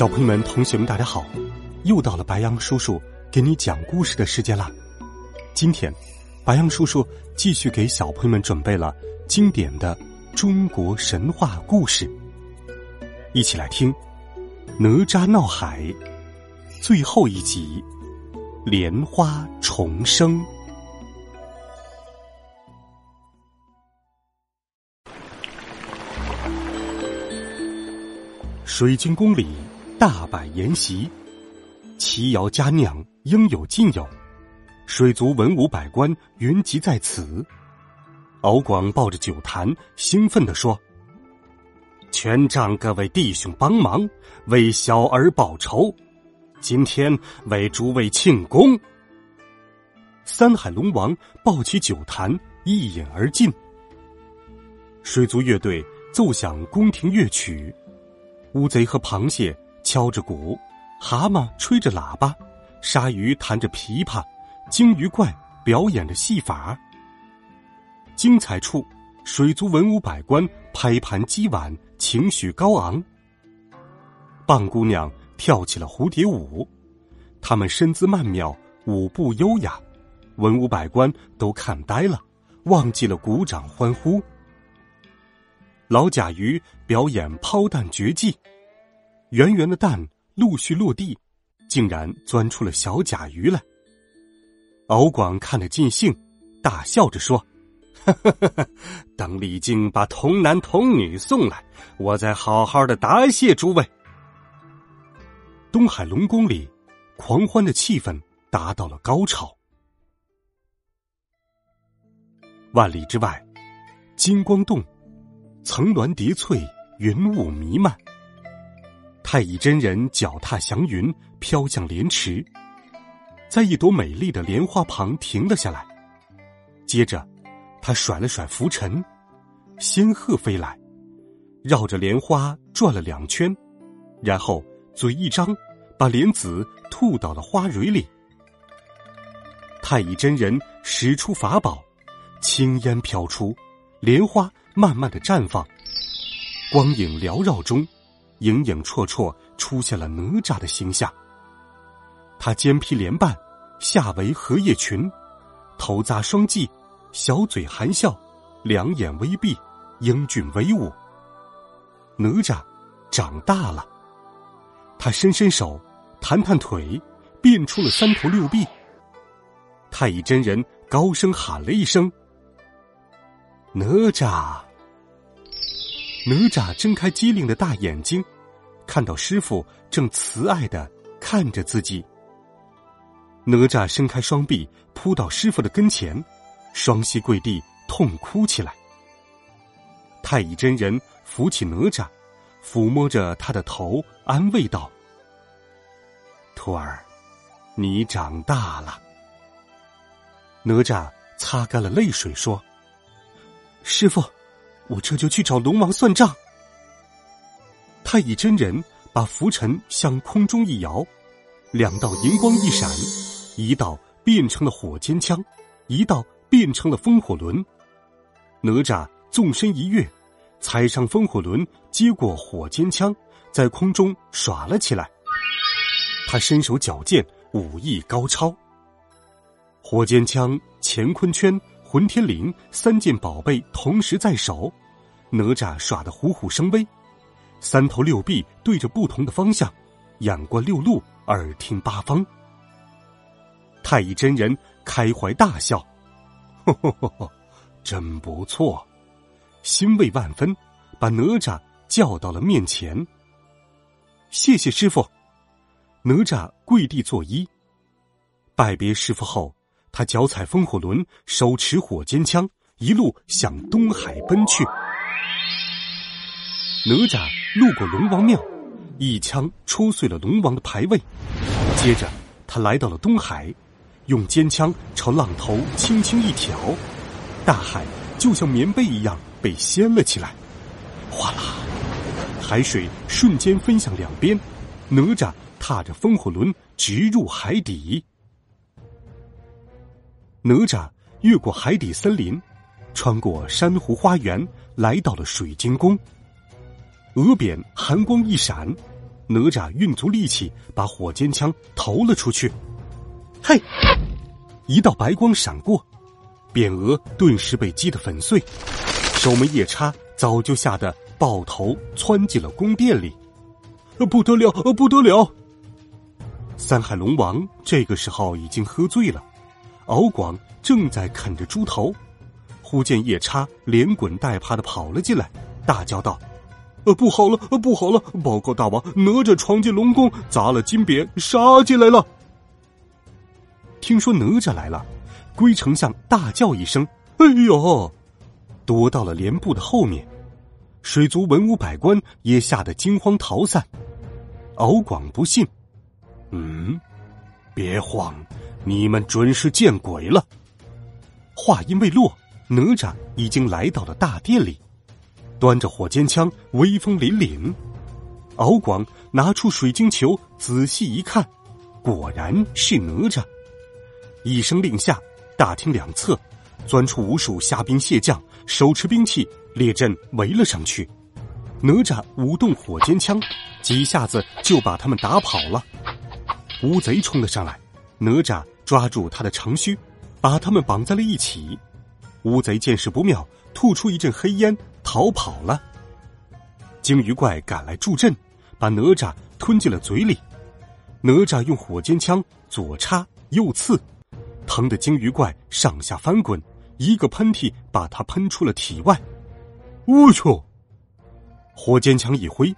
小朋友们、同学们，大家好！又到了白杨叔叔给你讲故事的时间啦。今天，白杨叔叔继续给小朋友们准备了经典的中国神话故事，一起来听《哪吒闹海》最后一集《莲花重生》。水晶宫里。大摆筵席，齐肴佳酿，应有尽有。水族文武百官云集在此。敖广抱着酒坛，兴奋地说：“全仗各位弟兄帮忙，为小儿报仇。今天为诸位庆功。”三海龙王抱起酒坛，一饮而尽。水族乐队奏响宫廷乐曲，乌贼和螃蟹。敲着鼓，蛤蟆吹着喇叭，鲨鱼弹着琵琶，鲸鱼怪表演着戏法。精彩处，水族文武百官拍盘击碗，情绪高昂。棒姑娘跳起了蝴蝶舞，她们身姿曼妙，舞步优雅，文武百官都看呆了，忘记了鼓掌欢呼。老甲鱼表演抛弹绝技。圆圆的蛋陆续落地，竟然钻出了小甲鱼来。敖广看得尽兴，大笑着说：“ 等李靖把童男童女送来，我再好好的答谢诸位。”东海龙宫里，狂欢的气氛达到了高潮。万里之外，金光洞，层峦叠翠，云雾弥漫。太乙真人脚踏祥云飘向莲池，在一朵美丽的莲花旁停了下来。接着，他甩了甩拂尘，仙鹤飞来，绕着莲花转了两圈，然后嘴一张，把莲子吐到了花蕊里。太乙真人使出法宝，青烟飘出，莲花慢慢的绽放，光影缭绕中。影影绰绰出现了哪吒的形象。他肩披莲瓣，下围荷叶裙，头扎双髻，小嘴含笑，两眼微闭，英俊威武。哪吒长大了，他伸伸手，弹弹腿，变出了三头六臂。太乙真人高声喊了一声：“哪吒！”哪吒睁开机灵的大眼睛，看到师傅正慈爱的看着自己。哪吒伸开双臂，扑到师傅的跟前，双膝跪地，痛哭起来。太乙真人扶起哪吒，抚摸着他的头，安慰道：“徒儿，你长大了。”哪吒擦干了泪水，说：“师傅。”我这就去找龙王算账。太乙真人把拂尘向空中一摇，两道银光一闪，一道变成了火尖枪，一道变成了风火轮。哪吒纵身一跃，踩上风火轮，接过火尖枪，在空中耍了起来。他身手矫健，武艺高超。火尖枪、乾坤圈。混天绫三件宝贝同时在手，哪吒耍得虎虎生威，三头六臂对着不同的方向，眼观六路，耳听八方。太乙真人开怀大笑，呵呵呵呵，真不错，欣慰万分，把哪吒叫到了面前。谢谢师傅，哪吒跪地作揖，拜别师傅后。他脚踩风火轮，手持火尖枪，一路向东海奔去。哪吒路过龙王庙，一枪戳碎了龙王的牌位。接着，他来到了东海，用尖枪朝浪头轻轻一挑，大海就像棉被一样被掀了起来。哗啦，海水瞬间分向两边，哪吒踏着风火轮直入海底。哪吒越过海底森林，穿过珊瑚花园，来到了水晶宫。额扁寒光一闪，哪吒运足力气把火尖枪投了出去。嘿，一道白光闪过，匾额顿时被击得粉碎。守门夜叉早就吓得抱头窜进了宫殿里。不得了，不得了！三海龙王这个时候已经喝醉了。敖广正在啃着猪头，忽见夜叉连滚带爬的跑了进来，大叫道：“呃，不好了，呃，不好了！报告大王，哪吒闯进龙宫，砸了金匾，杀进来了。”听说哪吒来了，龟丞相大叫一声：“哎呦！”躲到了帘布的后面，水族文武百官也吓得惊慌逃散。敖广不信：“嗯，别慌。”你们准是见鬼了！话音未落，哪吒已经来到了大殿里，端着火尖枪，威风凛凛。敖广拿出水晶球，仔细一看，果然是哪吒。一声令下，大厅两侧钻出无数虾兵蟹将，手持兵器，列阵围了上去。哪吒舞动火尖枪，几下子就把他们打跑了。乌贼冲了上来。哪吒抓住他的长须，把他们绑在了一起。乌贼见势不妙，吐出一阵黑烟，逃跑了。鲸鱼怪赶来助阵，把哪吒吞进了嘴里。哪吒用火尖枪左插右刺，疼得鲸鱼怪上下翻滚，一个喷嚏把他喷出了体外。我去！火尖枪一挥，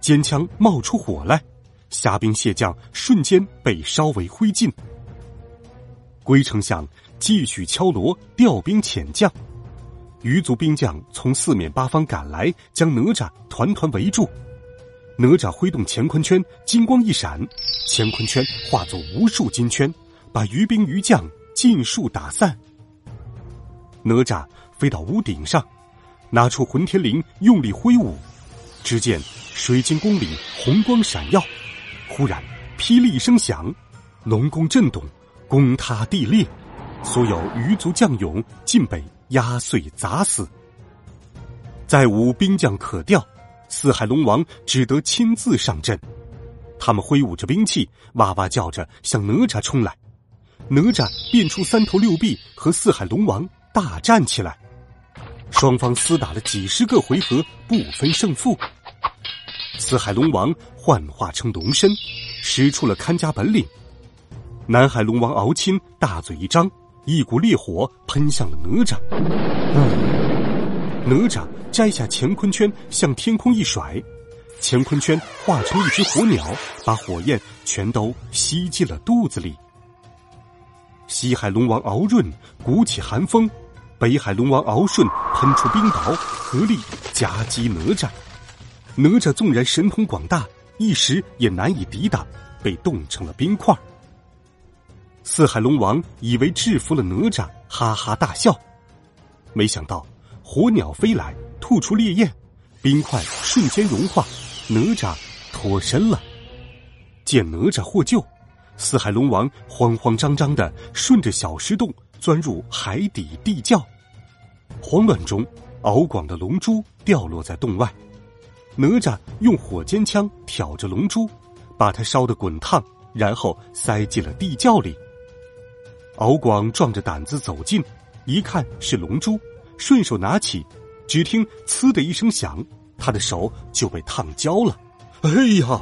尖枪冒出火来。虾兵蟹将瞬间被烧为灰烬。龟丞相继续敲锣调兵遣将，鱼族兵将从四面八方赶来，将哪吒团团围住。哪吒挥动乾坤圈，金光一闪，乾坤圈化作无数金圈，把鱼兵鱼将尽数打散。哪吒飞到屋顶上，拿出混天绫，用力挥舞，只见水晶宫里红光闪耀。忽然，霹雳一声响，龙宫震动，宫塌地裂，所有鱼族将勇尽被压碎砸死。再无兵将可调，四海龙王只得亲自上阵。他们挥舞着兵器，哇哇叫着向哪吒冲来。哪吒变出三头六臂，和四海龙王大战起来。双方厮打了几十个回合，不分胜负。四海龙王幻化成龙身，使出了看家本领。南海龙王敖钦大嘴一张，一股烈火喷向了哪吒。哪吒摘下乾坤圈，向天空一甩，乾坤圈化成一只火鸟，把火焰全都吸进了肚子里。西海龙王敖润鼓起寒风，北海龙王敖顺喷出冰雹，合力夹击哪吒。哪吒纵然神通广大，一时也难以抵挡，被冻成了冰块。四海龙王以为制服了哪吒，哈哈大笑。没想到火鸟飞来，吐出烈焰，冰块瞬间融化，哪吒脱身了。见哪吒获救，四海龙王慌慌张张的顺着小石洞钻入海底地窖。慌乱中，敖广的龙珠掉落在洞外。哪吒用火尖枪挑着龙珠，把它烧得滚烫，然后塞进了地窖里。敖广壮着胆子走近，一看是龙珠，顺手拿起，只听“呲”的一声响，他的手就被烫焦了。哎呀！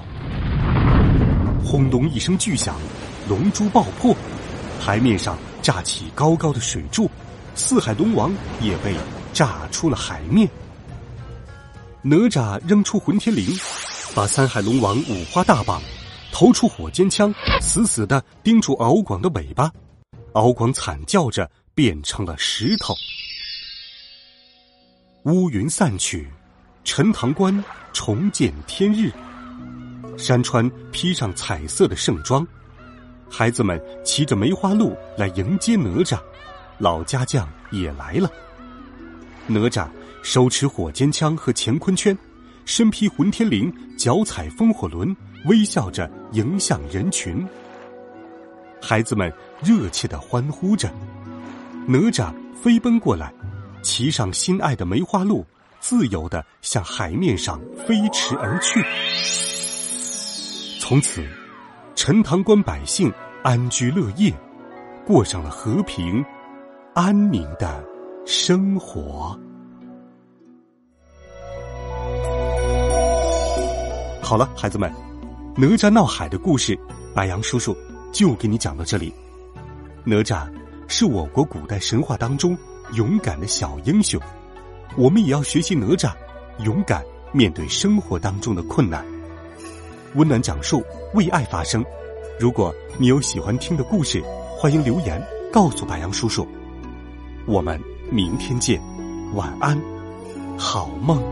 轰隆一声巨响，龙珠爆破，海面上炸起高高的水柱，四海龙王也被炸出了海面。哪吒扔出混天绫，把三海龙王五花大绑，投出火尖枪，死死的盯住敖广的尾巴。敖广惨叫着变成了石头。乌云散去，陈塘关重见天日。山川披上彩色的盛装，孩子们骑着梅花鹿来迎接哪吒，老家将也来了。哪吒手持火尖枪和乾坤圈，身披混天绫，脚踩风火轮，微笑着迎向人群。孩子们热切的欢呼着，哪吒飞奔过来，骑上心爱的梅花鹿，自由的向海面上飞驰而去。从此，陈塘关百姓安居乐业，过上了和平、安宁的生活。好了，孩子们，哪吒闹海的故事，白杨叔叔就给你讲到这里。哪吒是我国古代神话当中勇敢的小英雄，我们也要学习哪吒，勇敢面对生活当中的困难。温暖讲述，为爱发声。如果你有喜欢听的故事，欢迎留言告诉白杨叔叔。我们明天见，晚安，好梦。